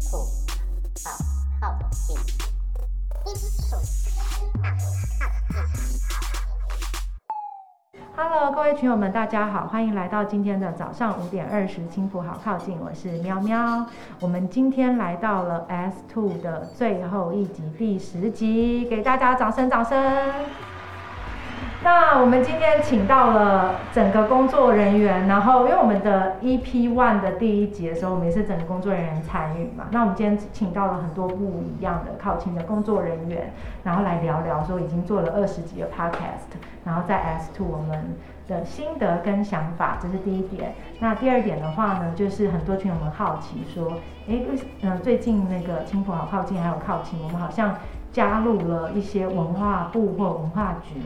普好好奇，基础好好奇。Hello，各位群友们，大家好，欢迎来到今天的早上五点二十，青浦好靠近，我是喵喵。我们今天来到了 S Two 的最后一集，第十集，给大家掌声，掌声。那我们今天请到了整个工作人员，然后因为我们的 EP One 的第一集的时候，我们也是整个工作人员参与嘛。那我们今天请到了很多不一样的靠近的工作人员，然后来聊聊说已经做了二十集的 Podcast，然后在 S Two 我们的心得跟想法，这是第一点。那第二点的话呢，就是很多群友们好奇说，哎，嗯，最近那个青浦好靠近，还有靠近，我们好像。加入了一些文化部或文化局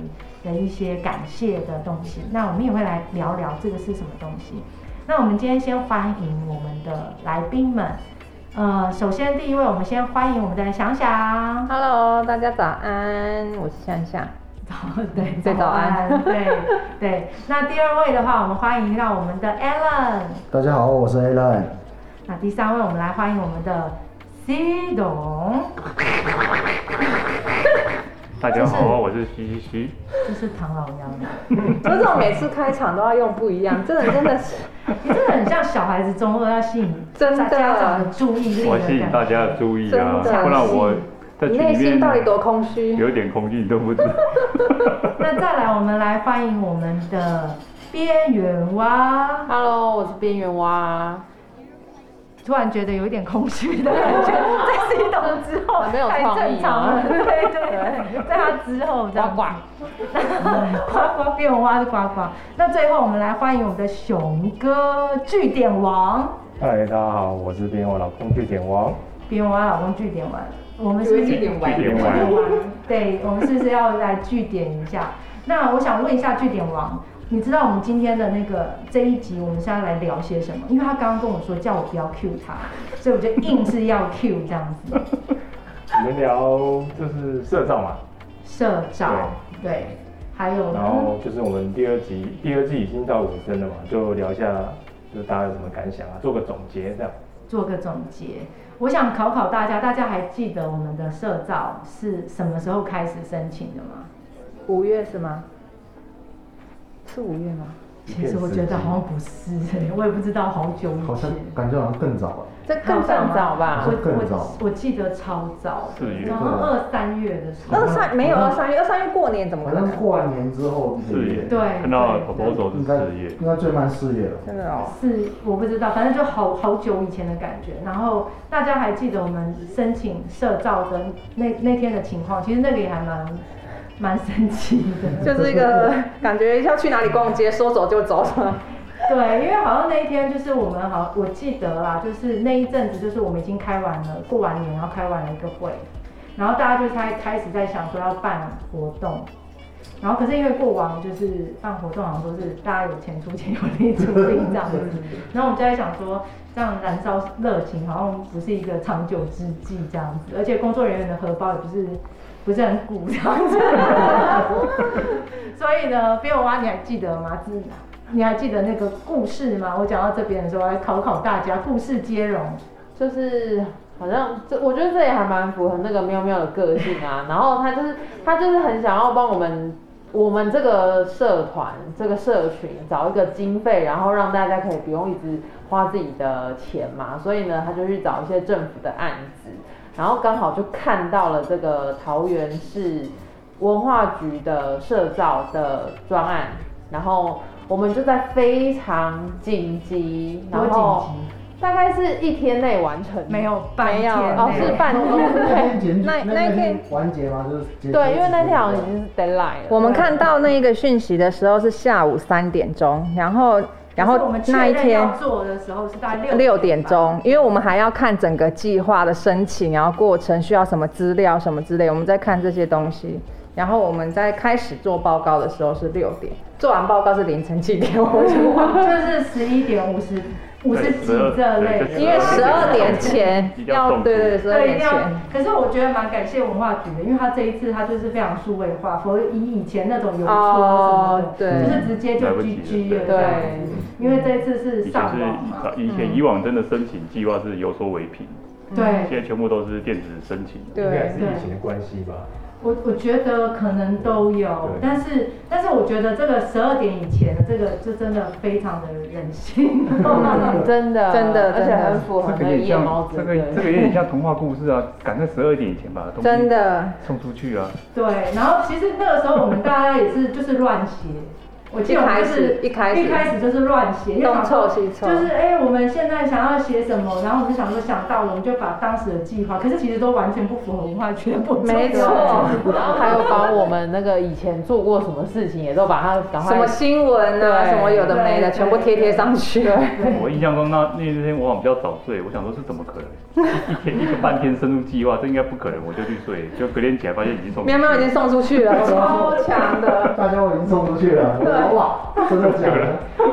的一些感谢的东西，那我们也会来聊聊这个是什么东西。那我们今天先欢迎我们的来宾们，呃，首先第一位，我们先欢迎我们的想想。Hello，大家早安，我是想想。早，对，早安，对对。那第二位的话，我们欢迎到我们的 Alan。大家好，我是 Alan。那第三位，我们来欢迎我们的。西董，大家好，我是西西西，这是唐老鸭。这种每次开场都要用不一样，真的真的是，你真的很像小孩子中二要吸引真的家长的注意力，我吸引大家的注意啊，不然我在内心到底多空虚，有点空虚你都不知道。那再来，我们来欢迎我们的边缘蛙。Hello，我是边缘蛙。突然觉得有一点空虚的感觉，在 C 栋之后太正常了，对对对，在他之后这样，呱呱，呱变蛙是呱呱。那最后我们来欢迎我们的熊哥据点王。嗨，大家好，我是边蛙老公据点王。边蛙老公据点王，我们是据点王，据点王，对，我们是不是要来据点一下？那我想问一下据点王。你知道我们今天的那个这一集，我们现在来聊些什么？因为他刚刚跟我说叫我不要 Q 他，所以我就硬是要 Q 这样子。我们聊就是社照嘛。社照，对，还有。然后就是我们第二集，第二季已经到尾声了嘛，就聊一下，就是大家有什么感想啊？做个总结这样。做个总结，我想考考大家，大家还记得我们的社照是什么时候开始申请的吗？五月是吗？是五月吗？其实我觉得好像不是，我也不知道好久以前。好像感觉好像更早了。这更早吧？我我我记得超早，四月，然后二三月的时候。二三没有二三月，二三月过年怎么可能？过完年之后四月。对。看到好多都是四月。应该最慢四月了。真的哦。是我不知道，反正就好好久以前的感觉。然后大家还记得我们申请社照的那那天的情况？其实那个也还蛮。蛮神奇的，就是一个 感觉要去哪里逛街，说走就走 对，因为好像那一天就是我们好，我记得啦，就是那一阵子就是我们已经开完了，过完年然后开完了一个会，然后大家就开开始在想说要办活动，然后可是因为过往就是办活动好像都是大家有钱出钱有力出力这样子，然后我们就在想说这样燃烧热情好像不是一个长久之计这样子，而且工作人员的荷包也不是。不是很鼓这样子，所以呢，边娃你还记得吗？是，你还记得那个故事吗？我讲到这边的时候，来考考大家，故事接龙，就是好像这，我觉得这也还蛮符合那个喵喵的个性啊。然后他就是他就是很想要帮我们我们这个社团这个社群找一个经费，然后让大家可以不用一直花自己的钱嘛。所以呢，他就去找一些政府的案子。然后刚好就看到了这个桃园市文化局的社造的专案，然后我们就在非常紧急，然后大概是一天内完成，没有半天，哦是半天，那那天完结吗？就是对，因为那天好像已经是 deadline 了。我们看到那一个讯息的时候是下午三点钟，然后。然后那一天做的时候是大概六六点钟，因为我们还要看整个计划的申请，然后过程需要什么资料什么之类，我们在看这些东西。然后我们在开始做报告的时候是六点，做完报告是凌晨几点？我 就是十一点五十。五十几这类，因为十二点前要对对对，对一定要。可是我觉得蛮感谢文化局的，因为他这一次他就是非常数位化，否则以以前那种邮戳什么的，就是直接就 GG 了。对，因为这一次是上网嘛。以前以往真的申请计划是有所为凭。对现在全部都是电子申请。应该对是疫情的关系吧。我我觉得可能都有，但是但是我觉得这个十二点以前的这个就真的非常的人性。嗯 真的 真的而且很符合这个也那个夜猫，子这个这个有点像童话故事啊，赶在十二点以前把东西真的送出去啊。对，然后其实那个时候我们大家也是就是乱写。我记得我就是一开始一开始就是乱写，因为东想说凑西凑。就是哎、我们现在想要写什么，然后我们就想说想到了，我们就把当时的计划，可是其实都完全不符合文化全部做没错。然后还有把我们那个以前做过什么事情，也都把它赶快什么新闻啊，对什么有的没的，全部贴贴上去。我印象中那那天我好像比较早睡，我想说是怎么可能？一天一个半天深入计划，这应该不可能，我就去睡，就隔天起来发现已经送出去喵喵已经送出去了，超强的。大家我已经送出去了，哇，真的假的？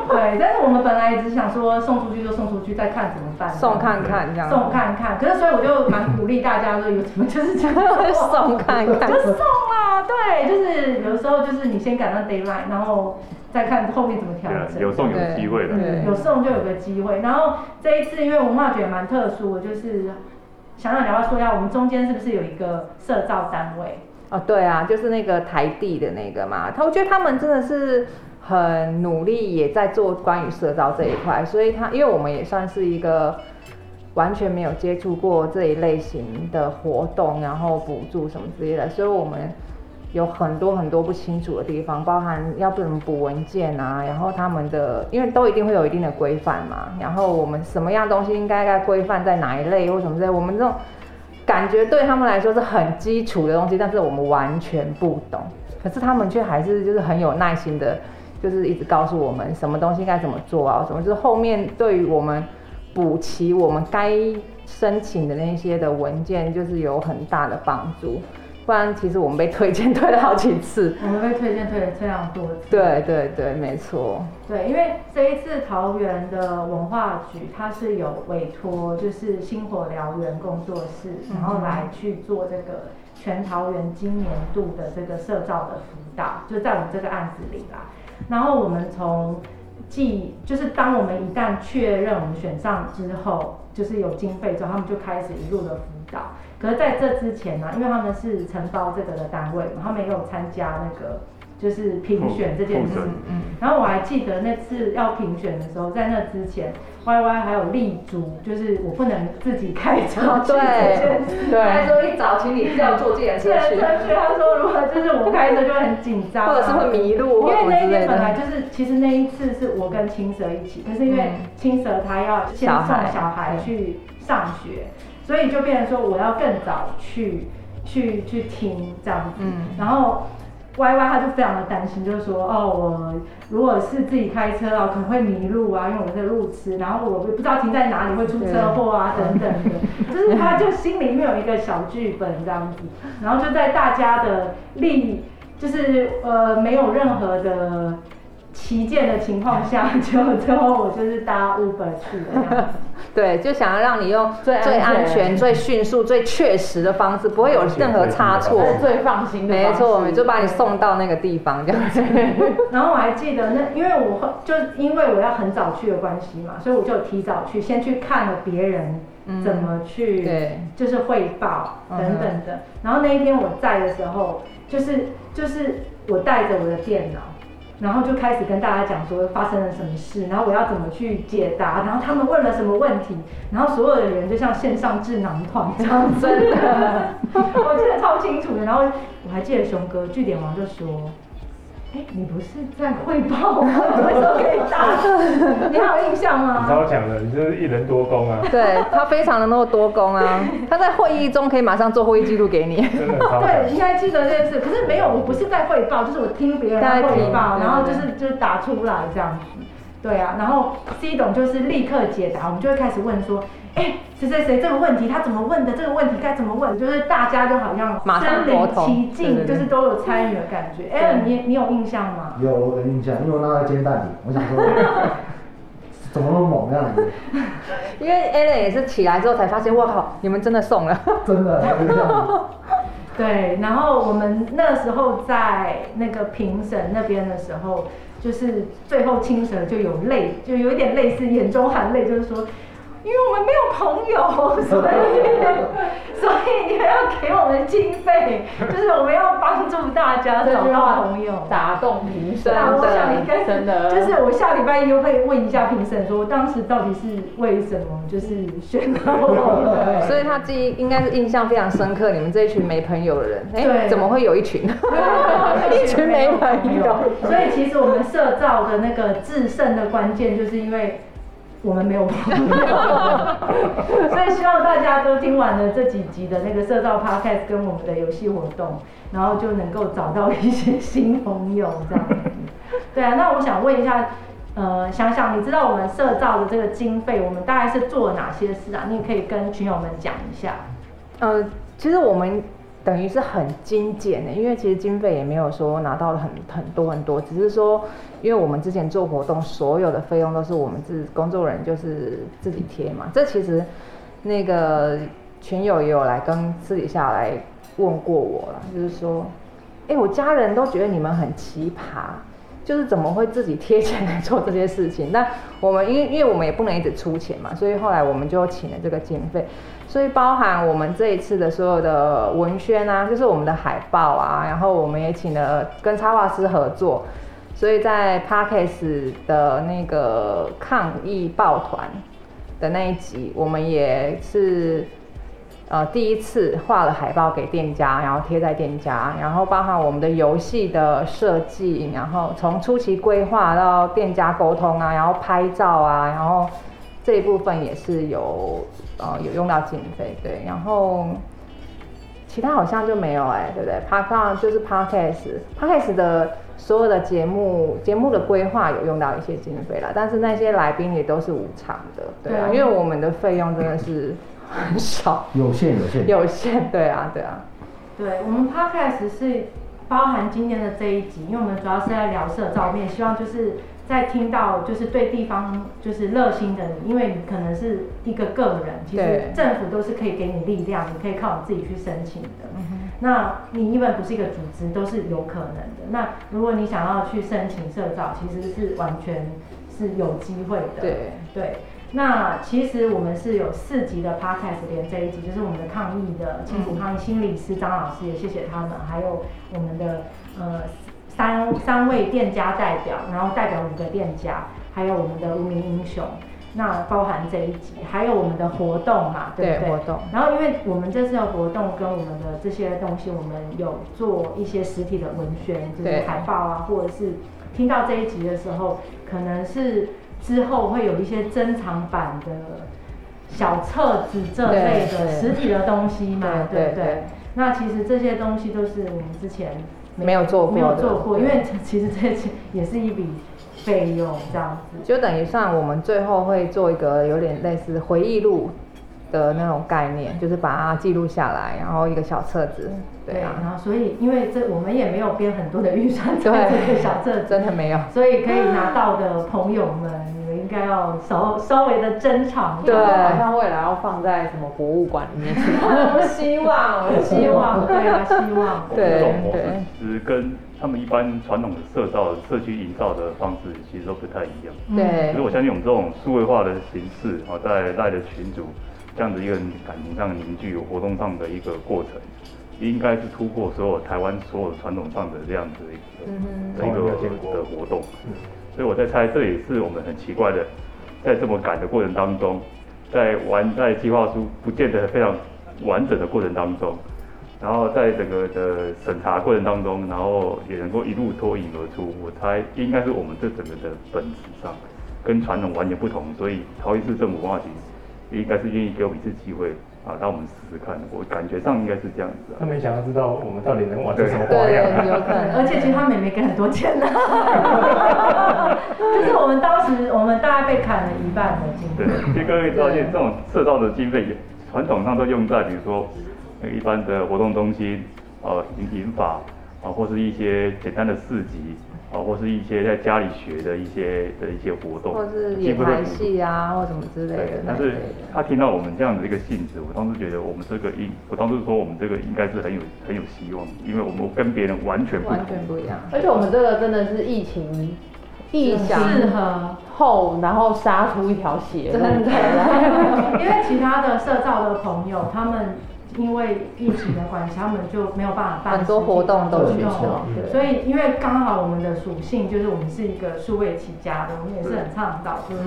对，但是我们本来也只想说送出去就送出去，再看怎么办。送看看这样。送看看，可是所以我就蛮鼓励大家说有什么就是这样 送看看就。送啦，对，就是有时候就是你先赶到 d a y l i g h t 然后再看后面怎么调整。有送有机会的。对有送就有个机会。然后这一次因为文化局也蛮特殊的，就是想让聊聊说一下，我们中间是不是有一个社造单位？哦，对啊，就是那个台地的那个嘛，他我觉得他们真的是很努力，也在做关于社造这一块，所以他因为我们也算是一个完全没有接触过这一类型的活动，然后补助什么之类的，所以我们有很多很多不清楚的地方，包含要不怎么补文件啊，然后他们的因为都一定会有一定的规范嘛，然后我们什么样东西应该该规范在哪一类或什么之类，我们这种。感觉对他们来说是很基础的东西，但是我们完全不懂。可是他们却还是就是很有耐心的，就是一直告诉我们什么东西该怎么做啊，什么就是后面对于我们补齐我们该申请的那些的文件，就是有很大的帮助。不然其实我们被推荐推了好几次。我们被推荐推了非常多次。对对对，没错。对，因为这一次桃园的文化局，它是有委托就是星火燎原工作室，然后来去做这个全桃园今年度的这个社造的辅导，就在我们这个案子里啦。然后我们从既就是当我们一旦确认我们选上之后，就是有经费之后，他们就开始一路的辅导。可是在这之前呢、因为他们是承包这个的单位嘛，他们也有参加那个就是评选这件事。嗯，然后我还记得那次要评选的时候，在那之前，Y Y 还有立足，就是我不能自己开车哦去对。对，他说一早请你要坐计程自然车去，他说如果就是我开车就会很紧张啊，或者是会迷路因为那一。天本来就是，其实那一次是我跟青蛇一起，可是因为嗯青蛇他要先送小孩去上学，所以就变成说我要更早去去去听这样子，嗯然后。Y Y 他就非常的担心，就是说，哦，我如果是自己开车啊，可能会迷路啊，因为我这个路痴，然后我不知道停在哪里会出车祸啊，等等的，就是他就心里面有一个小剧本这样子，然后就在大家的力，就是呃没有任何的旗舰的情况下，就最后我就是搭 Uber 去了这样子。对，就想要让你用最安最安全全、最迅速、最确实的方式，不会有任何差错。这是最放心的方式。没错，我们就把你送到那个地方，这样子。然后我还记得那，因为我后就因为我要很早去的关系嘛，所以我就提早去，先去看了别人怎么去，对就是汇报嗯等等的。然后那一天我在的时候，就是就是我带着我的电脑。然后就开始跟大家讲说发生了什么事，然后我要怎么去解答，然后他们问了什么问题，然后所有的人就像线上智囊团这样，真的，我记得超清楚的。然后我还记得熊哥据点王就说。哎，你不是在汇报吗？为什么可以打？你还有印象你吗？超强的，你就是一人多功啊，对他非常的那么多功啊，他在会议中可以马上做会议记录给你。对，应该记得这件事。可是没有，我不是在汇报，就是我听别人在汇报，然后就是就是打出来这样子。对啊，然后 C 董就是立刻解答，我们就会开始问说，哎，谁谁谁这个问题他怎么问的？这个问题该怎么问？就是大家就好像身临其境，就是都有参与的感觉。哎，你你有印象吗？有我的印象，因为我那个煎蛋里，我想说 怎么那么猛这样子，因为 Allen 也是起来之后才发现，哇靠，你们真的送了。真的。对，然后我们那时候在那个评审那边的时候，就是最后青蛇就有泪，就有一点类似眼中含泪，就是说因为我们没有朋友，所以 所以你们要给我们经费，就是我们要帮助大家找到朋友。打动评审，那我想应该真的就是我下礼拜一会问一下评审，说当时到底是为什么就是选到我。所以他记忆应该是印象非常深刻，你们这一群没朋友的人，哎、对怎么会有一群？一群没朋友。所以其实我们社造的那个制胜的关键，就是因为我们没有朋友，所以希望大家都听完了这几集的那个社造 podcast 跟我们的游戏活动，然后就能够找到一些新朋友这样子。对啊，那我想问一下。呃，想想你知道我们社造的这个经费，我们大概是做了哪些事啊？你也可以跟群友们讲一下。呃，其实我们等于是很精简的，因为其实经费也没有说拿到了很很多很多，只是说，因为我们之前做活动，所有的费用都是我们自工作人员就是自己贴嘛。这其实那个群友也有来跟私底下来问过我了，就是说，哎、我家人都觉得你们很奇葩。就是怎么会自己贴钱来做这些事情？那我们因为因为我们也不能一直出钱嘛，所以后来我们就请了这个经费，所以包含我们这一次的所有的文宣啊，就是我们的海报啊，然后我们也请了跟插画师合作，所以在 Parkes 的那个抗议抱团的那一集，我们也是。呃，第一次画了海报给店家，然后贴在店家，然后包含我们的游戏的设计，然后从初期规划到店家沟通啊，然后拍照啊，然后这一部分也是有呃有用到经费，对，然后其他好像就没有哎、对不对 p a r 就是 Podcast，Podcast 的所有的节目节目的规划有用到一些经费啦，但是那些来宾也都是无偿的，对啊，对因为我们的费用真的是很少。有限有限。有限，对啊，对啊，对我们 podcast 是包含今天的这一集，因为我们主要是在聊社照面，希望就是在听到就是对地方就是热心的你，因为你可能是一个个人，其实政府都是可以给你力量，你可以靠你自己去申请的。嗯那你因为不是一个组织，都是有可能的。那如果你想要去申请社造，其实是完全是有机会的。对对，那其实我们是有四集的 podcast，连这一集就是我们的抗疫的青浦抗疫心理师张老师，也谢谢他们，还有我们的呃三三位店家代表，然后代表五个店家，还有我们的无名英雄。那包含这一集，还有我们的活动嘛，对不对？对活动然后，因为我们这次的活动跟我们的这些东西，我们有做一些实体的文宣，就是海报啊，或者是听到这一集的时候，可能是之后会有一些珍藏版的小册子这类的实体的东西嘛，对不对？那其实这些东西都是我们之前没有做过没有做过，因为其实这些也是一笔费用这样子。就等于算我们最后会做一个有点类似回忆录的那种概念，就是把它记录下来，然后一个小册子，对啊，然后所以因为这我们也没有编很多的预算在这对个小册子，真的没有，所以可以拿到的朋友们应该要稍稍微的珍藏一对。好像未来要放在什么博物馆里面。我希望，我希望，对啊，希望。对这种模式对其实跟他们一般传统的社造、社区营造的方式其实都不太一样。嗯对可是我相信我们这种数位化的形式，啊，在赖的群组这样子一个感情上的凝聚、活动上的一个过程，应该是突破所有台湾所有传统上的这样子一个、嗯的一个的活动。所以我在猜，这也是我们很奇怪的，在这么赶的过程当中，在完在计划书不见得非常完整的过程当中，然后在整个的审查过程当中，然后也能够一路脱颖而出。我猜应该是我们这整个的本质上跟传统完全不同，所以桃园市政府文化局应该是愿意给我们一次机会啊，让我们试试看。我感觉上应该是这样子啊他。们想要知道我们到底能玩出什么花对，样啊。有可能，而且其实他们也没给很多钱呢，就是我们当时我们大概被砍了一半的经对费。，其实各位知道这种社造的经费也传统上都用在比如说呃一般的活动中心、呃银银法啊，或是一些简单的市集啊，或是一些在家里学的一些的一些活动，或是演台几乎都补戏啊，或什么之类的，但是。他听到我们这样的一个性质，我当时觉得我们这个应，我当时说我们这个应该是很有很有希望，因为我们跟别人完全不完。全不一样。而且我们这个真的是疫情意想适合。后，然后杀出一条血路真的 因为其他的社造的朋友，他们因为疫情的关系，他们就没有办法办很多活动都取活消所以因为刚好我们的属性就是我们是一个数位起家的，我们也是很倡导就是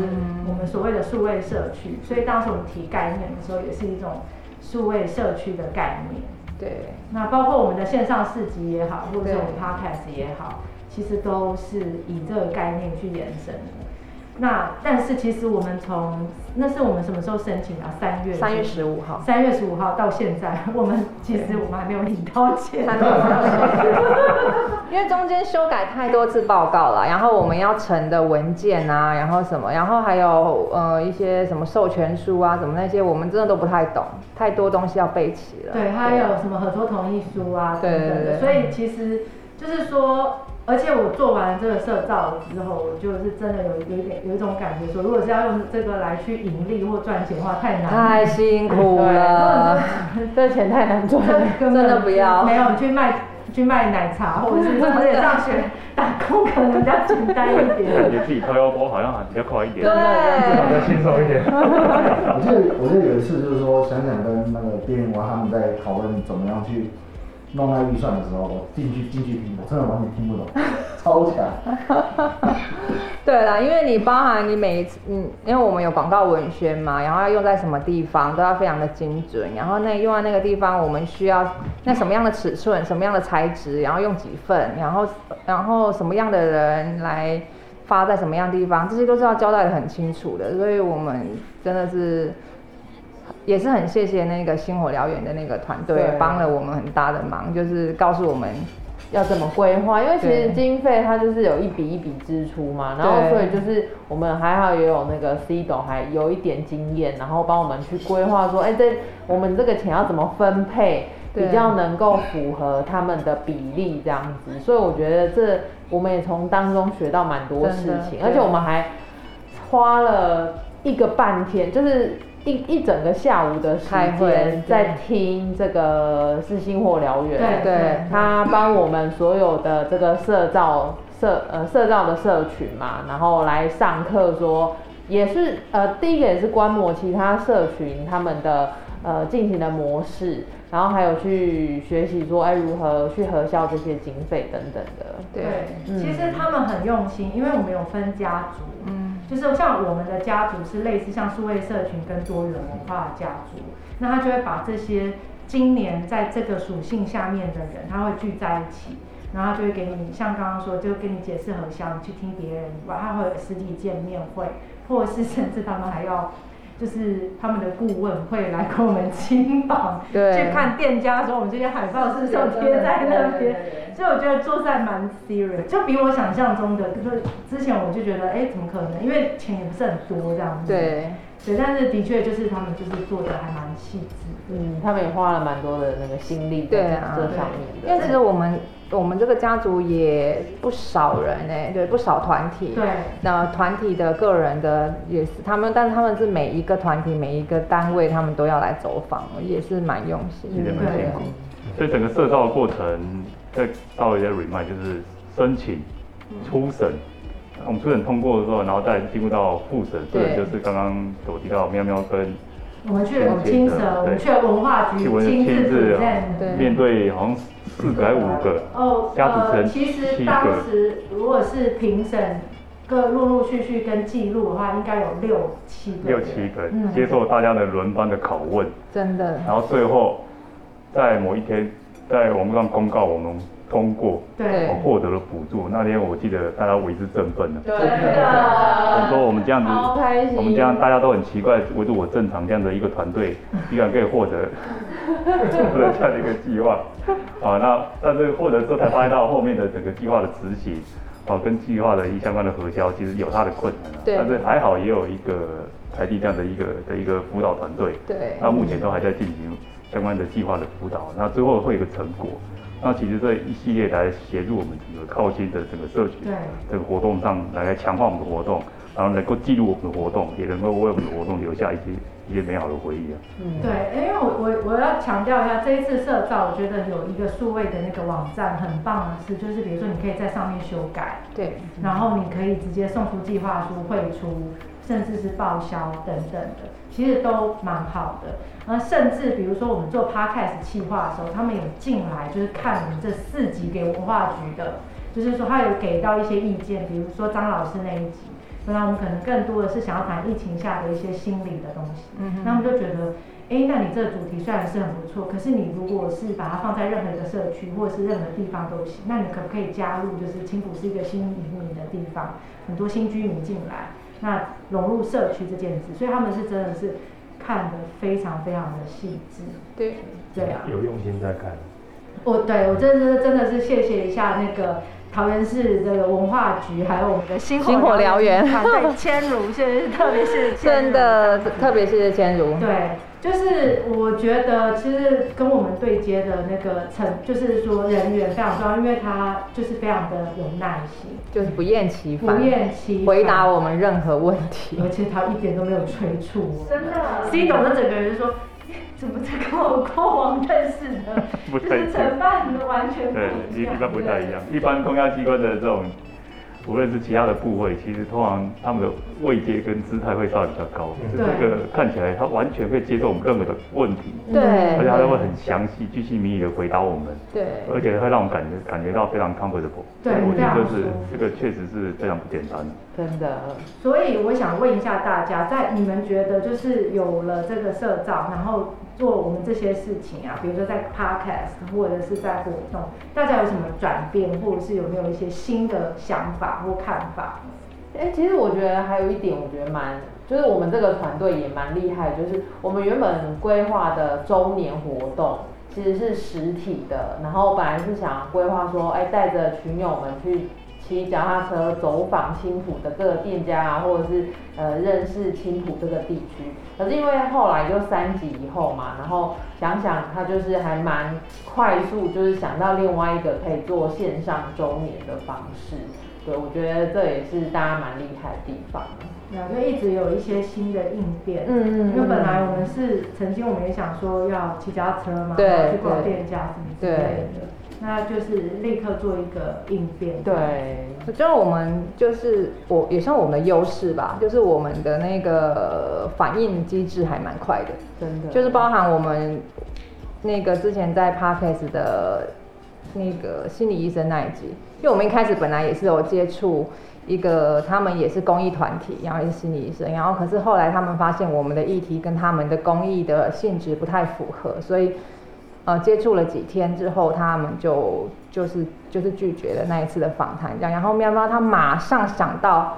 我们所谓的数位社区，所以当时我们提概念的时候，也是一种数位社区的概念。对，那包括我们的线上市集也好，或者是我们 podcast 也好，其实都是以这个概念去延伸的。那但是其实我们从那是我们什么时候申请啊？三月三月十五号，三月十五号到现在，我们其实我们还没有领到钱。因为中间修改太多次报告了，然后我们要呈的文件啊，然后什么，然后还有呃一些什么授权书啊，什么那些，我们真的都不太懂，太多东西要备齐了。对，还有什么合作同意书啊对对对所以其实就是说，而且我做完这个社造之后，我就是真的有有一点有一种感觉说，如果是要用这个来去盈利或赚钱的话，太难了。太辛苦了。这钱太难赚了。根本真的不要没有你去卖去卖奶茶，或者是上学打工，可能比较简单一感点。觉自己掏腰包好像比较快一点。对，比较轻松一点。我记得我记得有一次就是说，想想跟那个边缘蛙他们在讨论怎么样去弄那预算的时候，我进去进去听，我真的完全听不懂，超强。对啦，因为你包含你每一次，嗯，因为我们有广告文宣嘛，然后要用在什么地方都要非常的精准，然后那用在那个地方，我们需要那什么样的尺寸、什么样的材质，然后用几份，然后然后什么样的人来发在什么样的地方，这些都是要交代的很清楚的，所以我们真的是。也是很谢谢那个星火燎原的那个团队，帮了我们很大的忙，就是告诉我们要怎么规划？因为其实经费它就是有一笔一笔支出嘛，然后所以就是我们还好也有那个 C 斗还有一点经验，然后帮我们去规划说，哎、这我们这个钱要怎么分配，比较能够符合他们的比例这样子。所以我觉得这我们也从当中学到蛮多事情，而且我们还花了一个半天，就是。一一整个下午的时间在听这个是星火燎原，对对。他帮我们所有的这个社造社呃社造的社群嘛，然后来上课说，也是呃第一个也是观摩其他社群他们的呃进行的模式，然后还有去学习说哎如何去核销这些经费等等的。对嗯。其实他们很用心，因为我们有分家族，嗯就是像我们的家族是类似像数位社群跟多元文化的家族，那他就会把这些今年在这个属性下面的人，他会聚在一起，然后就会给你像刚刚说，就跟你解释很想，去听别人晚上，会有实体见面会，或者是甚至他们还要。就是他们的顾问会来跟我们亲访，去看店家说我们这些海报是不是要贴在那边，所以我觉得做在蛮 serious，就比我想象中的，就是之前我就觉得，哎、怎么可能？因为钱也不是很多这样子。对。对，但是的确就是他们就是做的还蛮细致。嗯，他们也花了蛮多的那个心力在这上面的。因为其实我们我们这个家族也不少人哎、对，不少团体。对那团体的个人的也是他们，但是他们是每一个团体每一个单位，他们都要来走访，也是蛮用心也的。对蛮辛苦。所以整个社造的过程，再稍微再 remind 就是申请、初审，我们初审通过的时候，然后再进入到复审，复审就是刚刚所提到喵喵跟我们去了我们去了文化局去文亲自面对好像四个还是五个哦，家族成呃，其实七当，时如果是评审各陆陆续续跟记录的话，应该有六七个。六七个嗯接受大家的轮番的拷问，真的。然后最后在某一天在网络上公告我们通过，对我获得了补助。那天我记得大家为之振奋了。对我说我们这样子我们这样大家都很奇怪，唯独我正常这样的一个团队，居然可以获得 这样的一个计划。啊，那但是获得之后才发现到后面的整个计划的执行，啊，跟计划的一相关的核销，其实有它的困难、啊。对但是还好也有一个台地这样的一个的一个辅导团队。对那目前都还在进行相关的计划的辅导，那最后会有一个成果。那其实这一系列来协助我们整个靠近的整个社群，对这个活动上来强化我们的活动，然后能够记录我们的活动，也能够为我们的活动留下一些一些美好的回忆啊。嗯，对，因为我我我要强调一下，这一次社造，我觉得有一个数位的那个网站很棒的是，就是比如说你可以在上面修改，对，然后你可以直接送出计划书、汇出，甚至是报销等等的，其实都蛮好的。呃，甚至比如说我们做 podcast 企划的时候，他们有进来就是看我们这四集给文化局的，就是说他有给到一些意见，比如说张老师那一集，那我们可能更多的是想要谈疫情下的一些心理的东西，嗯那我们就觉得。哎，那你这个主题虽然是很不错，可是你如果是把它放在任何一个社区或者是任何地方都行，那你可不可以加入？就是青浦是一个新移民的地方，很多新居民进来，那融入社区这件事，所以他们是真的是看得非常非常的细致。对，对啊，有用心在看。我对我真的是真的是谢谢一下那个桃园市这个文化局，还有我们的星星火燎原。团队千如，谢谢，特别是千如。真的，特别是千如，对，就是我觉得其实跟我们对接的那个成，就是说人员非常重要，因为他就是非常的有耐心，就是不厌其烦不，厌其烦。回答我们任何问题。而且他一点都没有催促我。真的 C 董的整个人说，诶怎么在跟我过往认识的，不太就是承办的完全不对，一样。一一般不太一样。一般公家机关的这种，无论是其他的部位，其实通常他们的位阶跟姿态会稍微比较高。嗯就这个看起来他完全会接受我们任何的问题，对，而且他都会很详细、具细靡遗的回答我们，对，而且会让我们感觉感觉到非常 comfortable。对我觉得就是这个确实是非常不简单的。真的，所以我想问一下大家，在你们觉得就是有了这个社造，然后做我们这些事情啊，比如说在 podcast 或者是在活动，大家有什么转变，或者是有没有一些新的想法或看法？哎、其实我觉得还有一点，我觉得蛮，就是我们这个团队也蛮厉害，就是我们原本规划的周年活动其实是实体的，然后本来是想规划说，哎、带着群友们去骑脚踏车走访青浦的各个店家啊，或者是呃认识青浦这个地区。可是因为后来就三级以后嘛，然后想想他就是还蛮快速，就是想到另外一个可以做线上周年的方式。对，我觉得这也是大家蛮厉害的地方。对啊，就一直有一些新的应变。嗯嗯因为本来我们是曾经我们也想说要骑脚踏车嘛，对去逛店家什么之类的，那就是立刻做一个应变。对，我觉得我们就是我也算我们的优势吧，就是我们的那个反应机制还蛮快的，真的就是包含我们那个之前在 Podcast 的那个心理医生那一集，因为我们一开始本来也是有接触一个，他们也是公益团体，然后也是心理医生，然后可是后来他们发现我们的议题跟他们的公益的性质不太符合，所以呃接触了几天之后，他们就就是就是拒绝了那一次的访谈，这样，然后喵喵他马上想到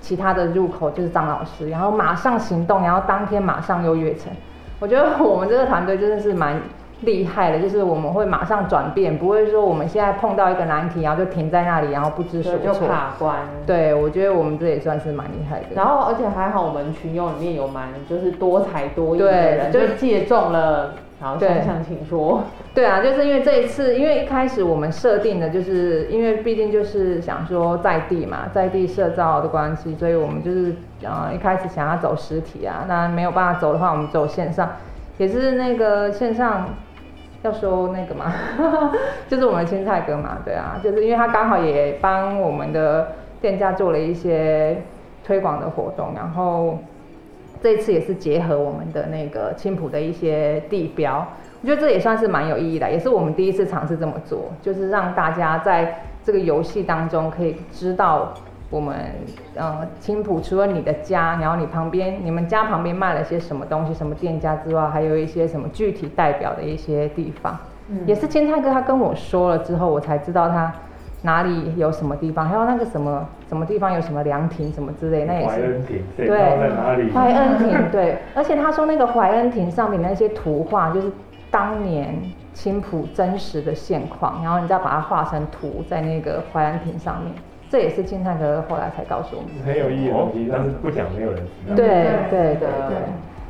其他的入口就是张老师，然后马上行动，然后当天马上又约成。我觉得我们这个团队真的是蛮厉害的，就是我们会马上转变，不会说我们现在碰到一个难题，然后就停在那里，然后不知所措就措。卡关。对，我觉得我们这也算是蛮厉害的。然后，而且还好，我们群友里面有蛮就是多才多艺的人，就就借重了。好，想请说。对啊，就是因为这一次，因为一开始我们设定的就是，因为毕竟就是想说在地嘛，在地社造的关系，所以我们就是呃一开始想要走实体啊，那没有办法走的话，我们走线上，也是那个线上要说那个嘛，就是我们的青菜哥嘛，对啊，就是因为他刚好也帮我们的店家做了一些推广的活动，然后这次也是结合我们的那个青浦的一些地标，我觉得这也算是蛮有意义的，也是我们第一次尝试这么做，就是让大家在这个游戏当中可以知道我们呃青浦除了你的家，然后你旁边你们家旁边卖了些什么东西，什么店家之外，还有一些什么具体代表的一些地方，嗯。也是青菜哥他跟我说了之后，我才知道他哪里有什么地方，还有那个什么什么地方有什么凉亭什么之类，那也是。怀恩亭，谁对在哪里？怀恩亭对，而且他说那个怀恩亭上面那些图画，就是当年青浦真实的现况，然后你再把它画成图在那个怀恩亭上面，这也是金灿哥后来才告诉我们。很有意义的东西，但是不讲没有人知道。对对对对对对，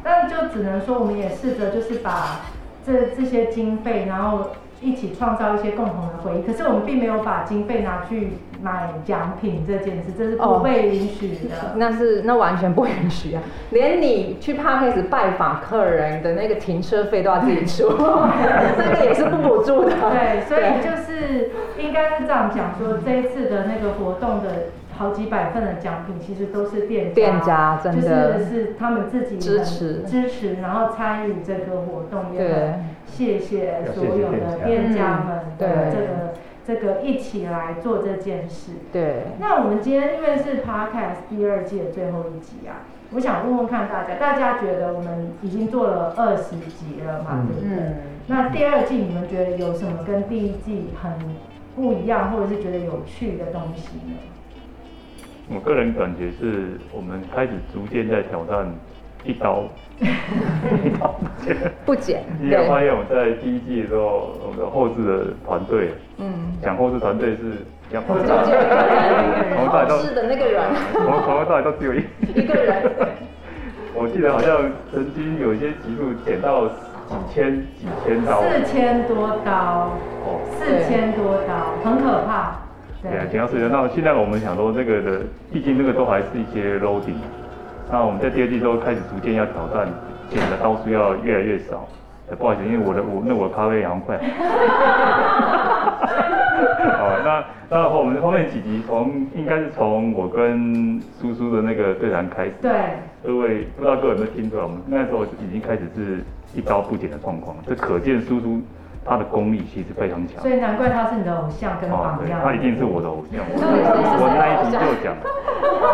但就只能说，我们也试着就是把这这些经费，然后一起创造一些共同的回忆。可是我们并没有把经费拿去买奖品这件事，这是不被允许的。那是那完全不允许啊！连你去 p a r k a s 拜访客人的那个停车费都要自己出，这个也是不补助的。对，所以就是应该是这样讲说，这一次的那个活动的好几百份的奖品，其实都是店家，店家真的。就是是他们自己支持。支持，然后参与这个活动，也对。很谢谢所有的店家们这个这个一起来做这件事。对，那我们今天因为是 Podcast 第二季的最后一集啊，我想问问看大家，大家觉得我们已经做了二十集了嘛，嗯。对不对？嗯，那第二季你们觉得有什么跟第一季很不一样，或者是觉得有趣的东西呢？我个人感觉是我们开始逐渐在挑战一刀 一刀不剪。不减，你有发对，现我在第一季的时候，我们的后置的团队，嗯，讲后置团队是讲后置，就就一个人，从头到尾都后置的那个人，从从头到尾都只有一一个人，我记得好像曾经有一些集数剪到几千几千刀，四千多刀，哦，四千多刀，很可怕。对啊，剪到四千。那现在我们想说这个的，毕竟这个都还是一些 loading，那我们在第二季都开始逐渐要挑战，剪的刀数要越来越少。呃不好意思，因为我的我那我的咖啡好像快。好，那那我们后面几集从应该是从我跟叔叔的那个对谈开始。对，各位不知道各位有没有听出来，我们那时候已经开始是一刀不剪的状况，这可见叔叔他的功力其实非常强所。以难怪他是你的偶像跟榜样。他一定是我的偶像。我那一集就讲，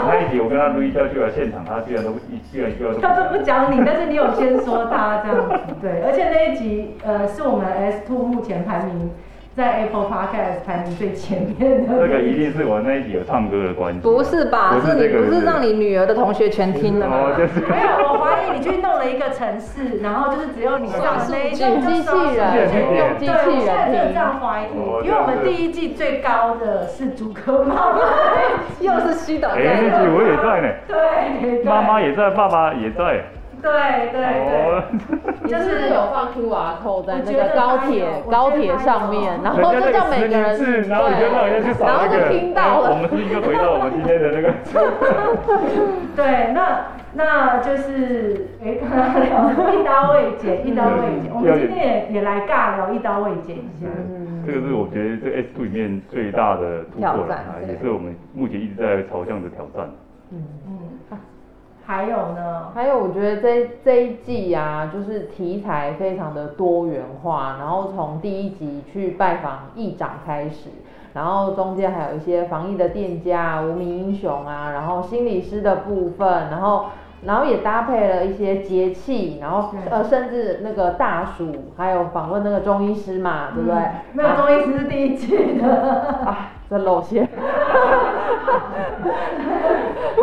那一集我跟他录音下去了现场，他居然都一居然一句话都他都不讲。讲你，但是你有先说他这样子，对，而且那一集呃是我们 S Two 目前排名在 Apple Podcast 排名最前面的。这个一定是我那一集有唱歌的关系。不是吧？不是，是你不是让你女儿的同学全听了哦，吗？就是。没有，我怀疑你去弄了一个城市，然后就是只有你上的那一种机器人机器人我现在真的这，样怀疑哦，因为我们第一季最高的是主科妈妈，又是虚的哎，那集我也在呢，对，对妈妈也在，爸爸也在。对对哦对，你是不是有放 QR code 在那我觉得个高铁高铁上面，然后就叫每个人是，然后你就让人家去扫然后，就听到了。我们是应该回到我们今天的那个。对，那那就是哎，刚刚聊一刀未剪，一刀未剪。我们今天也也来尬聊一刀未剪一下。嗯这个是我觉得这 S two 里面最大的突破了挑战啊，也是我们目前一直在朝向的挑战。嗯，还有呢？还有，我觉得这这一季啊，就是题材非常的多元化，然后从第一集去拜访议长开始，然后中间还有一些防疫的店家、无名英雄啊，然后心理师的部分，然后然后也搭配了一些节气，然后呃甚至那个大暑，还有访问那个中医师嘛，对不对？嗯没有，中医师是第一季的。啊，真露馅。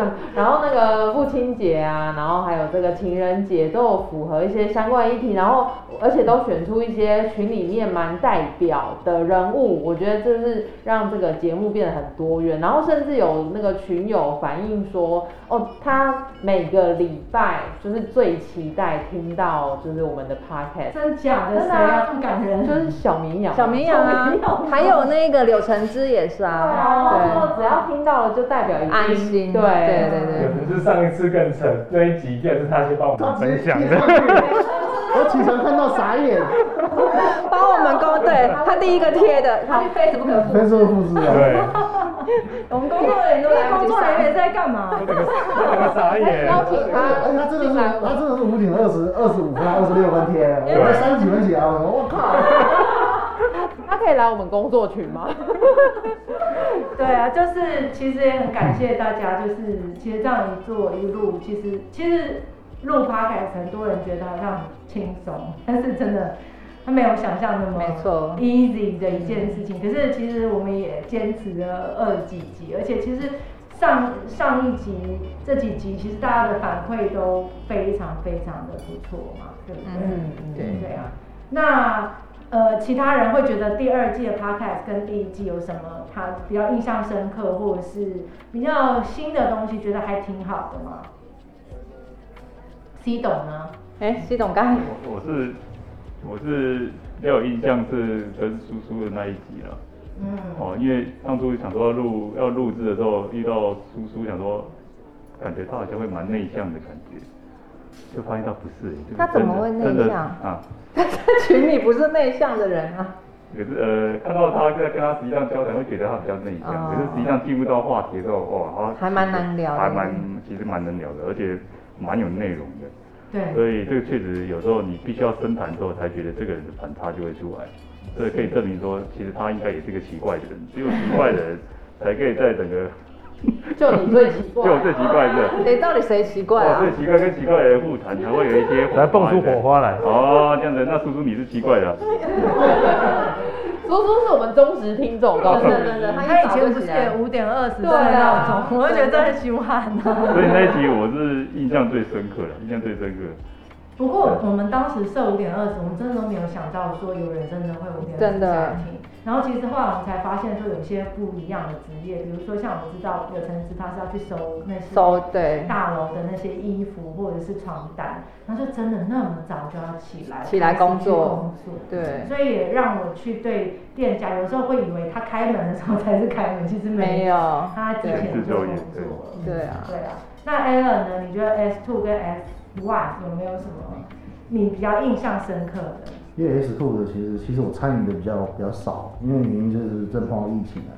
然后那个父亲节啊，然后还有这个情人节都有符合一些相关议题，然后而且都选出一些群里面蛮代表的人物，我觉得这是让这个节目变得很多元。然后甚至有那个群友反映说，哦，他每个礼拜就是最期待听到就是我们的 podcast，真假的？真的啊？这么感人？就是小绵羊，小绵羊啊，还有那个柳橙汁也是对啊，啊，然后只要听到了就代表安心对对对对有的是上一次更沉，那一集竟然是他先帮我们分享的。我起床看到傻眼，帮我们公对他第一个贴的，他去 Facebook 复分数复制啊。对，我们工作人员都来 工作人员上。在干嘛？这个这个傻眼。邀请他真的是，他真的是五点二十二十五分、二十六分贴，我才三十几分起来，我说我靠，他可以来我们工作群吗？对啊，就是其实也很感谢大家，就是其实这样一做一路，其实其实录 podcast 很多人觉得好像很轻松，但是真的他没有想象那么没错 easy 的一件事情。可是其实我们也坚持了二几集，而且其实上上一集这几集其实大家的反馈都非常非常的不错嘛，对不对？嗯对对啊。那呃，其他人会觉得第二季的 podcast 跟第一季有什么他比较印象深刻，或者是比较新的东西，觉得还挺好的吗？C 董呢？哎，，C 董刚我我是我是比较有印象是跟叔叔的那一集了。嗯，哦，因为当初想说要录要录制的时候，遇到叔叔，想说感觉他好像会蛮内向的感觉，就发现他不是、就是他怎么会内向啊？他在群里不是内向的人啊。可是呃，看到他在跟他实际上交谈，会觉得他比较内向，哦可是实际上进入到话题的时候，哇，他还蛮难聊的还蛮其实蛮能聊的，而且蛮有内容的。对，所以这个确实有时候你必须要深谈之后，才觉得这个人的反差就会出来。所以可以证明说，其实他应该也是个奇怪的人，只有奇怪的人才可以在整个，就你最奇怪就我最奇怪的。谁到底谁奇怪啊哇，？最奇怪跟奇怪的人互谈，才会有一些来蹦出火花来哦，这样子，那叔叔你是奇怪的啊、叔叔是我们忠实听众，我告诉你。真的真的，他以前不是五点二十对睡闹啊钟，我就觉得这很凶悍啊。所以那一集我是印象最深刻的，印象最深刻。不过我们当时设五点二十，我们真的都没有想到说有人真的会五点二十真的在听。然后其实后来我们才发现说有一些不一样的职业，比如说像我们知道有城市他是要去收那些收对大楼的那些衣服或者是床单，然后就真的那么早就要起来起来工作开始去工作。对所以也让我去对店家，有时候会以为他开门的时候才是开门，其实没有他提前就工作了。对啊对啊。那 Alan 呢？你觉得 S two 跟 S one 有没有什么你比较印象深刻的？因为 S two 的其实其实我参与的比较比较少，因为原因就是正碰到疫情了。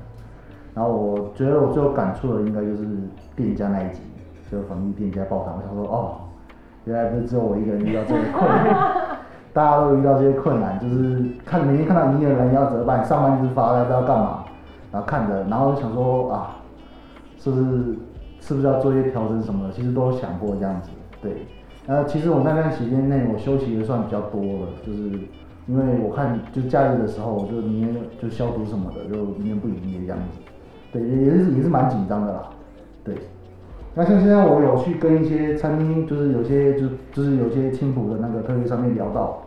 然后我觉得我最有感触的应该就是店家那一集，就防疫店家爆团，我想说哦，原来不是只有我一个人遇到这些困 难，大家都遇到这些困难，就是看每天看到营业人要怎么办，上班就是发呆不知道干嘛，然后看着，然后就想说啊，是不是是不是要做一些调整什么的，其实都有想过这样子，对。呃，其实我那段期间内我休息的算比较多了，就是因为我看就假日的时候，我就明天就消毒什么的，就明天不营业这样子。对，也也是也是蛮紧张的啦。对，那像现在我有去跟一些餐厅，就是有些就就是有些青浦的那个特约上面聊到，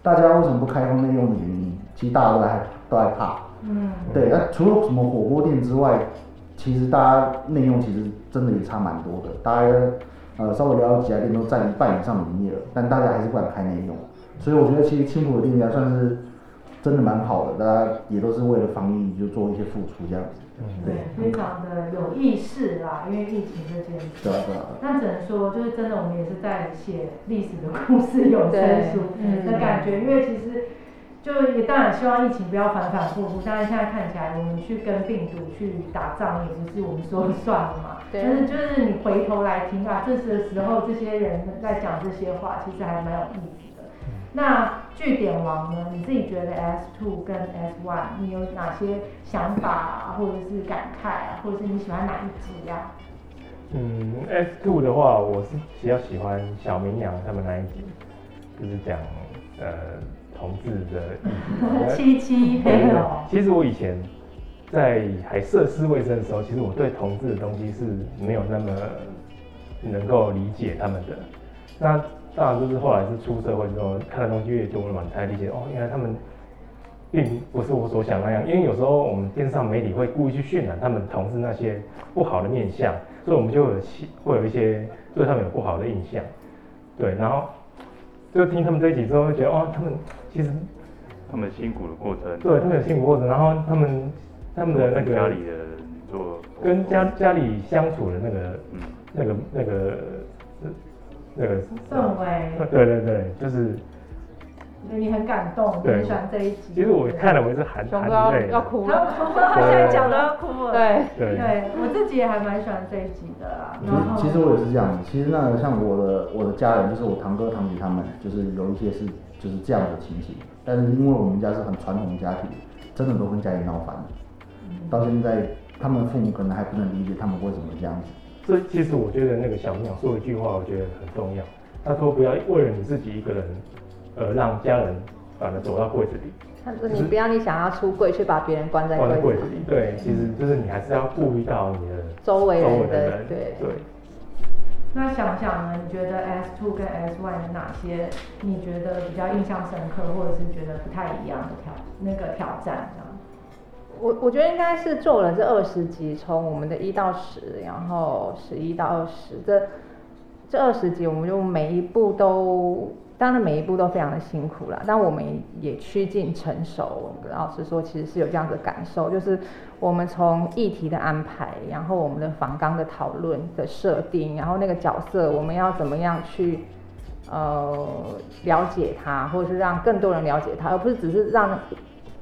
大家为什么不开放内用的原因，其实大家都害都害怕。嗯，对，那除了什么火锅店之外，其实大家内用其实真的也差蛮多的。大家呃稍微了解几家店都占一半以上的营业额，但大家还是不敢开内用。所以我觉得其实青浦的店家算是真的蛮好的，大家也都是为了防疫就做一些付出这样子。对，非常的有意识啦，因为疫情这件事。对啊对啊。那只能说，就是真的，我们也是在写历史的故事有声书对的感觉，因为其实就也当然希望疫情不要反反复复，但是现在看起来，我们去跟病毒去打仗，也不是我们说了算的嘛。对但是就是你回头来听啊，这时的时候，这些人在讲这些话，其实还蛮有意思的。那据点王呢？你自己觉得 S two 跟 S one，你有哪些想法啊，或者是感慨啊，或者是你喜欢哪一集呀、嗯，S two 的话，我是比较喜欢小绵羊他们那一集，就是讲呃同志的议题。七七配偶，其实我以前在还涉世未深的时候，其实我对同志的东西是没有那么能够理解他们的。那当然就是后来是出社会之后，看的东西越多了嘛，你才理解哦，原来他们并不是我所想那样。因为有时候我们电视上媒体会故意去渲染他们同志那些不好的面相，所以我们就会有会有一些对他们有不好的印象。对，然后就听他们这一集之后，会觉得哦，他们其实他们辛苦的过程，对他们有辛苦过程，然后他们他们的那个家里的做跟家家里相处的那个嗯。那个那个那个氛围，对对对，就是你很感动，你对很喜欢这一集。其实我看了我也是含含熊哥要泪的，要哭了。哭了，他现在讲都要哭了。对，对。对我自己也还蛮喜欢这一集的啦。其实其实我也是这样子，其实那个像我的我的家人，就是我堂哥堂姐他们，就是有一些是就是这样的情形，但是因为我们家是很传统的家庭，真的都跟家里闹翻了，到现在他们父母可能还不能理解他们为什么这样子。所以其实我觉得那个小鸟说一句话，我觉得很重要。他说不要为了你自己一个人，而让家人反而走到柜子里，他说你不要你想要出柜，却把别人关在放在柜子里。对，其实就是你还是要顾虑到你的周围人的的人。对对。那想想呢？你觉得 S two 跟 S one 有哪些你觉得比较印象深刻，或者是觉得不太一样的挑那个挑战这样？我我觉得应该是做了这二十集，从我们的一到十，然后十一到二十，这这二十集我们就每一步都当然每一步都非常的辛苦啦，但我们也趋近成熟。老实说，其实是有这样的感受，就是我们从议题的安排，然后我们的访纲的讨论的设定，然后那个角色我们要怎么样去呃了解他，或者是让更多人了解他，而不是只是让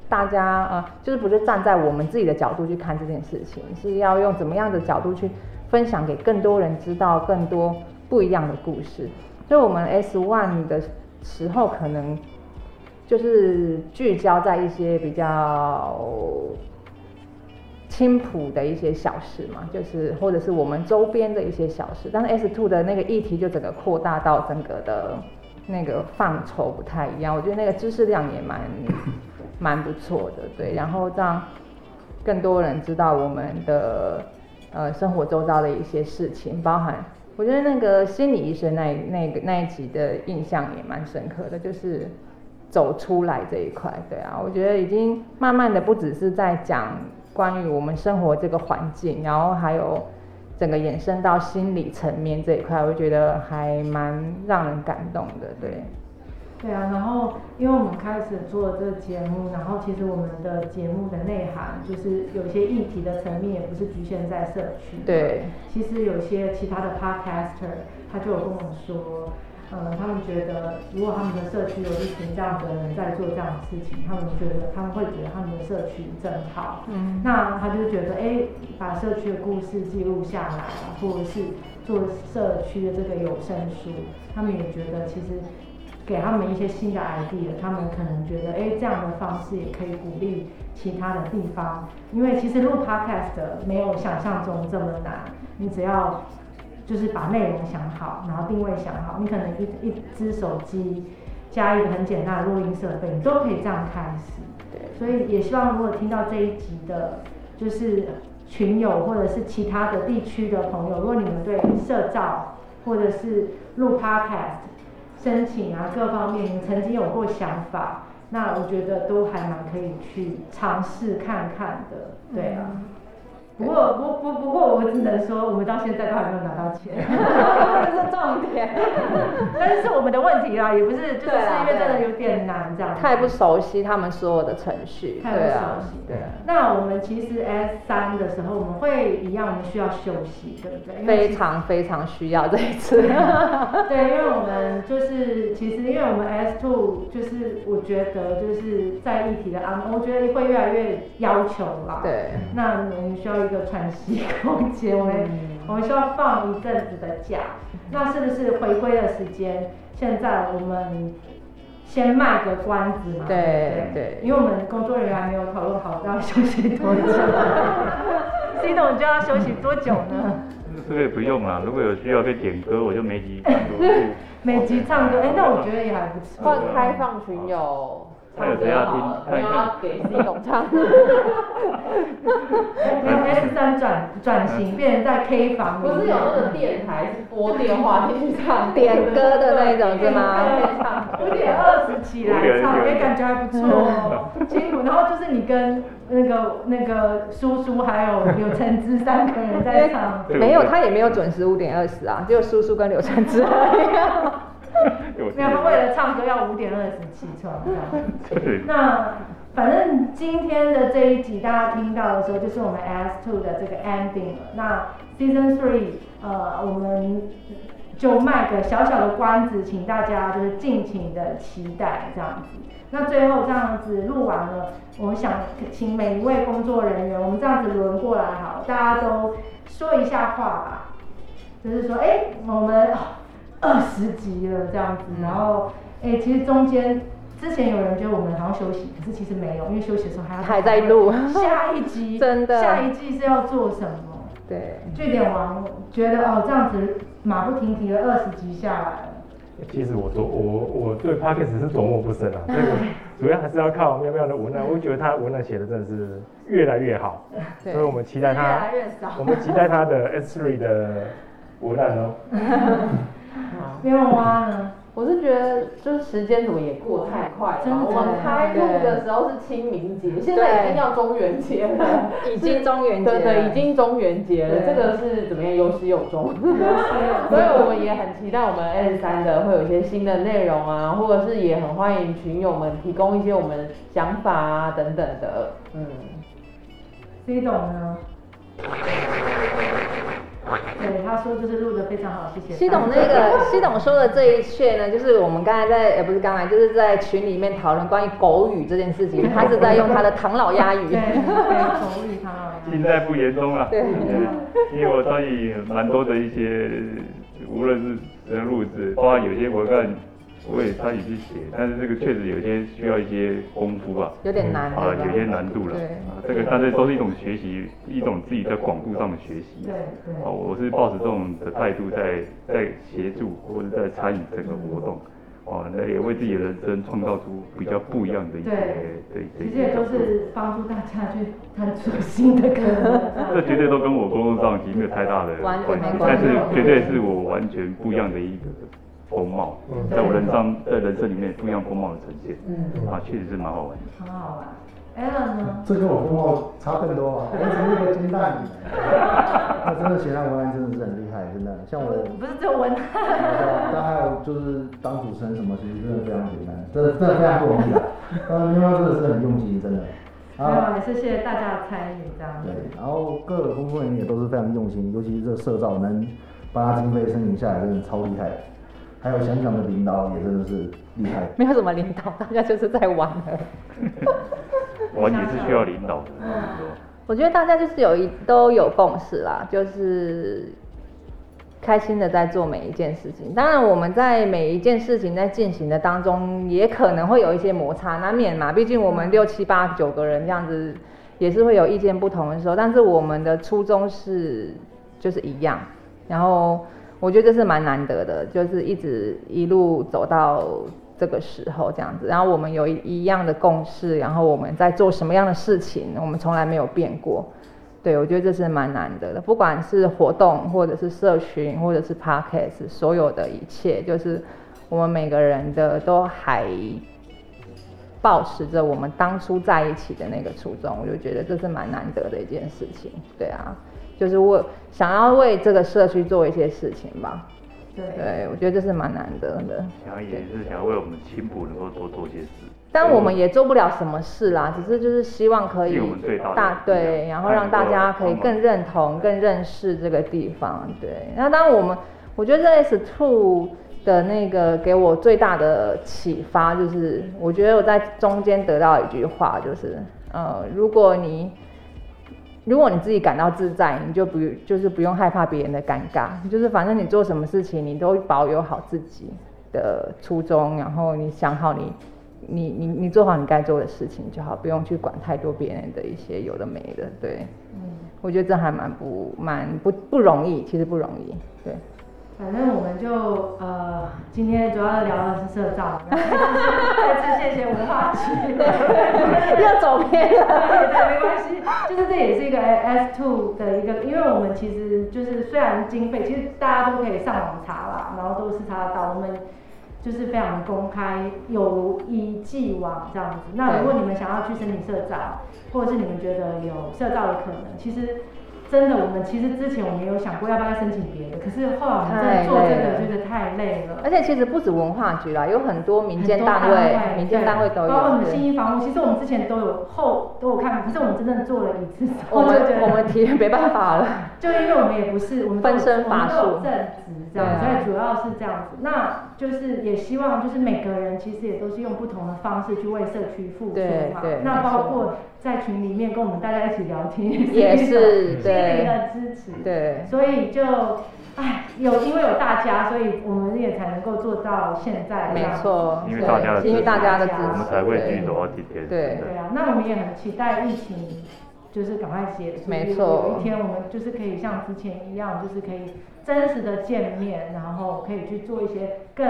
大家呃，就是不是站在我们自己的角度去看这件事情，是要用怎么样的角度去分享给更多人知道更多不一样的故事。所以，我们 S One 的时候，可能就是聚焦在一些比较轻朴的一些小事嘛，就是或者是我们周边的一些小事。但是 S Two 的那个议题就整个扩大到整个的那个范畴不太一样，我觉得那个知识量也蛮蛮不错的，对。然后让更多人知道我们的呃生活周遭的一些事情，包含。我觉得那个心理医生那那个那一集的印象也蛮深刻的，就是走出来这一块，对啊，我觉得已经慢慢的不只是在讲关于我们生活这个环境，然后还有整个延伸到心理层面这一块，我觉得还蛮让人感动的，对。对啊，然后因为我们开始做这个节目，然后其实我们的节目的内涵就是有些议题的层面，也不是局限在社区。对。其实有些其他的 podcaster 他就有跟我说，嗯，他们觉得如果他们的社区有一群这样的人在做这样的事情，他们觉得他们会觉得他们的社区真好。嗯。那他就觉得，哎，把社区的故事记录下来啊，或者是做社区的这个有声书，他们也觉得其实。给他们一些新的 idea，他们可能觉得，哎，这样的方式也可以鼓励其他的地方。因为其实录 podcast 没有想象中这么难，你只要就是把内容想好，然后定位想好，你可能一一只手机加一个很简单的录音设备，你都可以这样开始。对，所以也希望如果听到这一集的，就是群友或者是其他的地区的朋友，如果你们对社照或者是录 podcast，申请啊，各方面你曾经有过想法，那我觉得都还蛮可以去尝试看看的，对啊。不过不不不过我只能说，我们到现在都还没有拿到钱，这是重点。但是是我们的问题啦，也不是，就是因为真的有点难这样。太不熟悉他们所有的程序，太不熟悉。对。那我们其实 S 三的时候，我们会一样，我们需要休息，对不对？非常非常需要这一次。对，因为我们就是其实因为我们 S two 就是我觉得就是在议题的安，我觉得会越来越要求啦。对。那我们需要。一个喘息空间，我们我们需要放一阵子的假，那是不是回归的时间？现在我们先卖个关子嘛，对对，因为我们工作人员还没有讨论好要休息多久，C 董就要休息多久呢？这个也不用啊，如果有需要可以点歌，我就没急唱歌。没急唱歌，哎，那我觉得也还不错。放开放群友。他有谁要听？他要给 C 董唱。S 三转转型变成在 K 房，不是有那个电台是拨电话进去唱点歌的那种是吗？五点二十起来唱，也感觉还不错哦。辛苦，然后就是你跟那个那个叔叔还有柳橙汁三个人在唱。没有，他也没有准时五点二十啊，只有叔叔跟柳橙汁而已。没有，他为了唱歌要五点二十起床这样。那反正今天的这一集大家听到的时候，就是我们 S two 的这个 ending 了。那 Season three，呃，我们就卖个小小的关子，请大家就是尽情的期待这样子。那最后这样子录完了，我想请每一位工作人员，我们这样子轮过来好，大家都说一下话吧。就是说，哎，我们。二十集了这样子，然后，哎，其实中间之前有人觉得我们好像休息，可是其实没有，因为休息的时候还要还在录。下一集，真的，下一季是要做什么？对，据点王觉得哦，这样子马不停蹄的二十集下来其实我琢我我对 p o c a s t 是琢磨不深啊，这个主要还是要靠喵喵的文案，我觉得他文案写的真的是越来越好，所以我们期待他，越来越少，我们期待他的 S3 的文案哦。喵蛙呢？我是觉得就是时间怎么也过太快了真的。我们开录的时候是清明节，现在已经要中元节了，已经中元节了，对对，已经中元节了，对。这个是怎么样 有始有终，所以我们也很期待我们 N 三的会有一些新的内容啊，或者是也很欢迎群友们提供一些我们想法啊等等的，嗯。C 懂呢？对，他说就是录的非常好，谢谢。西董那个 西董说的这一切呢，就是我们刚才在也不是刚才，就是在群里面讨论关于狗语这件事情，他是在用他的唐老鸭语对。对，口语他好现在不言中了，对因为我参与蛮多的一些，无论是人录制，包括有些文案，我也参与去写，但是这个确实有些需要一些功夫吧，有点难啊，有些难度了，对。啊，这个但是都是一种学习，一种自己在广度上的学习，对对。啊，我是抱着这种的态度在在协助或者在参与整个活动，哦，那也为自己的人生创造出比较不一样的一些对。对其实也都是帮助大家去探索新的可能。这绝对都跟我工作上其实没有太大的关系。但是绝对是我完全不一样的一个风貌，在我人生在人生里面不一样风貌的呈现，嗯啊，确实是蛮好玩的。很好玩。Alan 呢？这跟我风貌差更多啊！我只是一个煎蛋女，那真的写那文案真的是很厉害，真的。像我，不是只有文案，但还有就是当主持人什么，其实真的非常简单，真的真的非常不容易啊。呃，喵喵真的是很用心，真的。没有，也是谢谢大家的参与，这样子。对，然后各个工作人员也都是非常用心，尤其是这个社造能把它经费申请下来，真的超厉害的。还有香港的领导也真的是厉害。没有什么领导，大家就是在玩而已。玩也是需要领导的，嗯我觉得大家就是有一都有共识啦，就是开心的在做每一件事情。当然，我们在每一件事情在进行的当中，也可能会有一些摩擦，难免嘛。毕竟我们六七八九个人这样子，也是会有意见不同的时候。但是我们的初衷是就是一样，然后我觉得这是蛮难得的，就是一直一路走到这个时候这样子，然后我们有一一样的共识，然后我们在做什么样的事情，我们从来没有变过。对，我觉得这是蛮难得的，不管是活动，或者是社群，或者是 podcast，所有的一切，就是我们每个人的都还保持着我们当初在一起的那个初衷，我就觉得这是蛮难得的一件事情。对啊，就是为想要为这个社区做一些事情吧。对，对，我觉得这是蛮难得的。想要也是想要为我们青浦能够多做些事。但我们也做不了什么事啦，只是就是希望可以尽我们最大大对，然后让大家可以更认同、更认识这个地方。对，那当然我们我觉得这 S Two 的那个给我最大的启发就是，我觉得我在中间得到一句话，就是呃，如果你如果你自己感到自在，你就不就是不用害怕别人的尴尬，就是反正你做什么事情，你都保有好自己的初衷，然后你想好你你你你做好你该做的事情就好，不用去管太多别人的一些有的没的。对，嗯，我觉得这还蛮不蛮不不容易，其实不容易。对，反正我们就呃，今天主要聊的是社造，再次谢谢文化局。又走偏了。对对，没关系，就是这也是一个 S two 的一个，因为我们其实就是虽然经费，其实大家都可以上网查啦，然后都是查得到，我们就是非常公开，有一既往这样子。那如果你们想要去申请社造，或者是你们觉得有社造的可能，其实。真的，我们其实之前我们有想过要不要申请别的，可是后来我们真的做这个觉得太累了。而且其实不止文化局啦，有很多民间单位、民间单位都有。包括我们对信义房屋，其实我们之前都有后都有看，可是我们真正做了一次之我们我们提没办法了。就因为我们也不是我们分身乏术这样，所以主要是这样子。那就是也希望就是每个人其实也都是用不同的方式去为社区付出嘛对对。那包括在群里面跟我们大家一起聊天，也是一种心灵对的支持。对所以就，哎，有因为有大家，所以我们也才能够做到现在这没样子。错，因为大家的因为大家的支支持我们，才会继续对走到今天。对对啊，那我们也很期待疫情就是赶快写，所以没错有一天我们就是可以像之前一样，就是可以真实的见面，然后可以去做一些更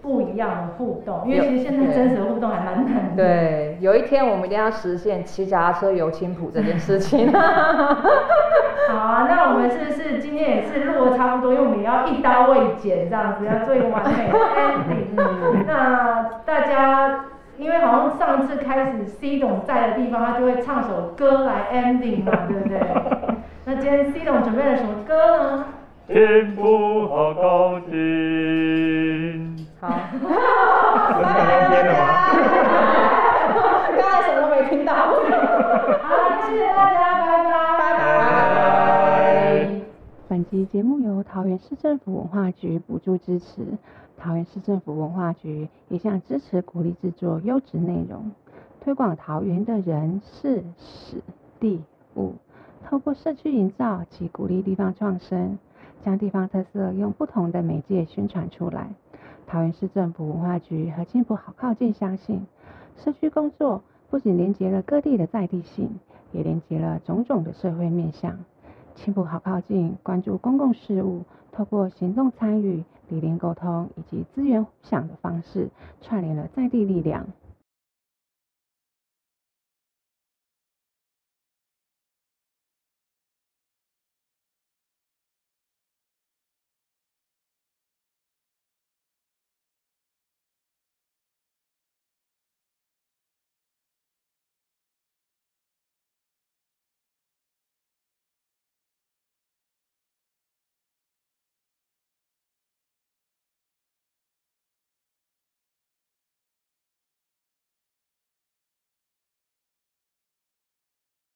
不一样的互动，因为其实现在真实的互动还蛮难的。对，有一天我们一定要实现骑脚踏车游青浦这件事情。好啊，那我们是不是今天也是录的差不多？因为我们也要一刀未剪，这样子要做一个完美的 ending。那大家，因为好像上次开始 C 董在的地方，他就会唱首歌来 ending 嘛，对不对？那今天 C 董准备了什么歌呢？天不好高兴。好，这是刚刚编的吗？刚才什么都没听到。好，谢谢大家，本集节目由桃园市政府文化局补助支持。桃园市政府文化局一向支持鼓励制作优质内容，推广桃园的人事史地物，透过社区营造及鼓励地方创生，将地方特色用不同的媒介宣传出来。桃园市政府文化局和青浦好靠近，相信社区工作不仅连接了各地的在地性，也连接了种种的社会面向。青浦好靠近，关注公共事务，透过行动参与、理念沟通以及资源互享的方式，串联了在地力量，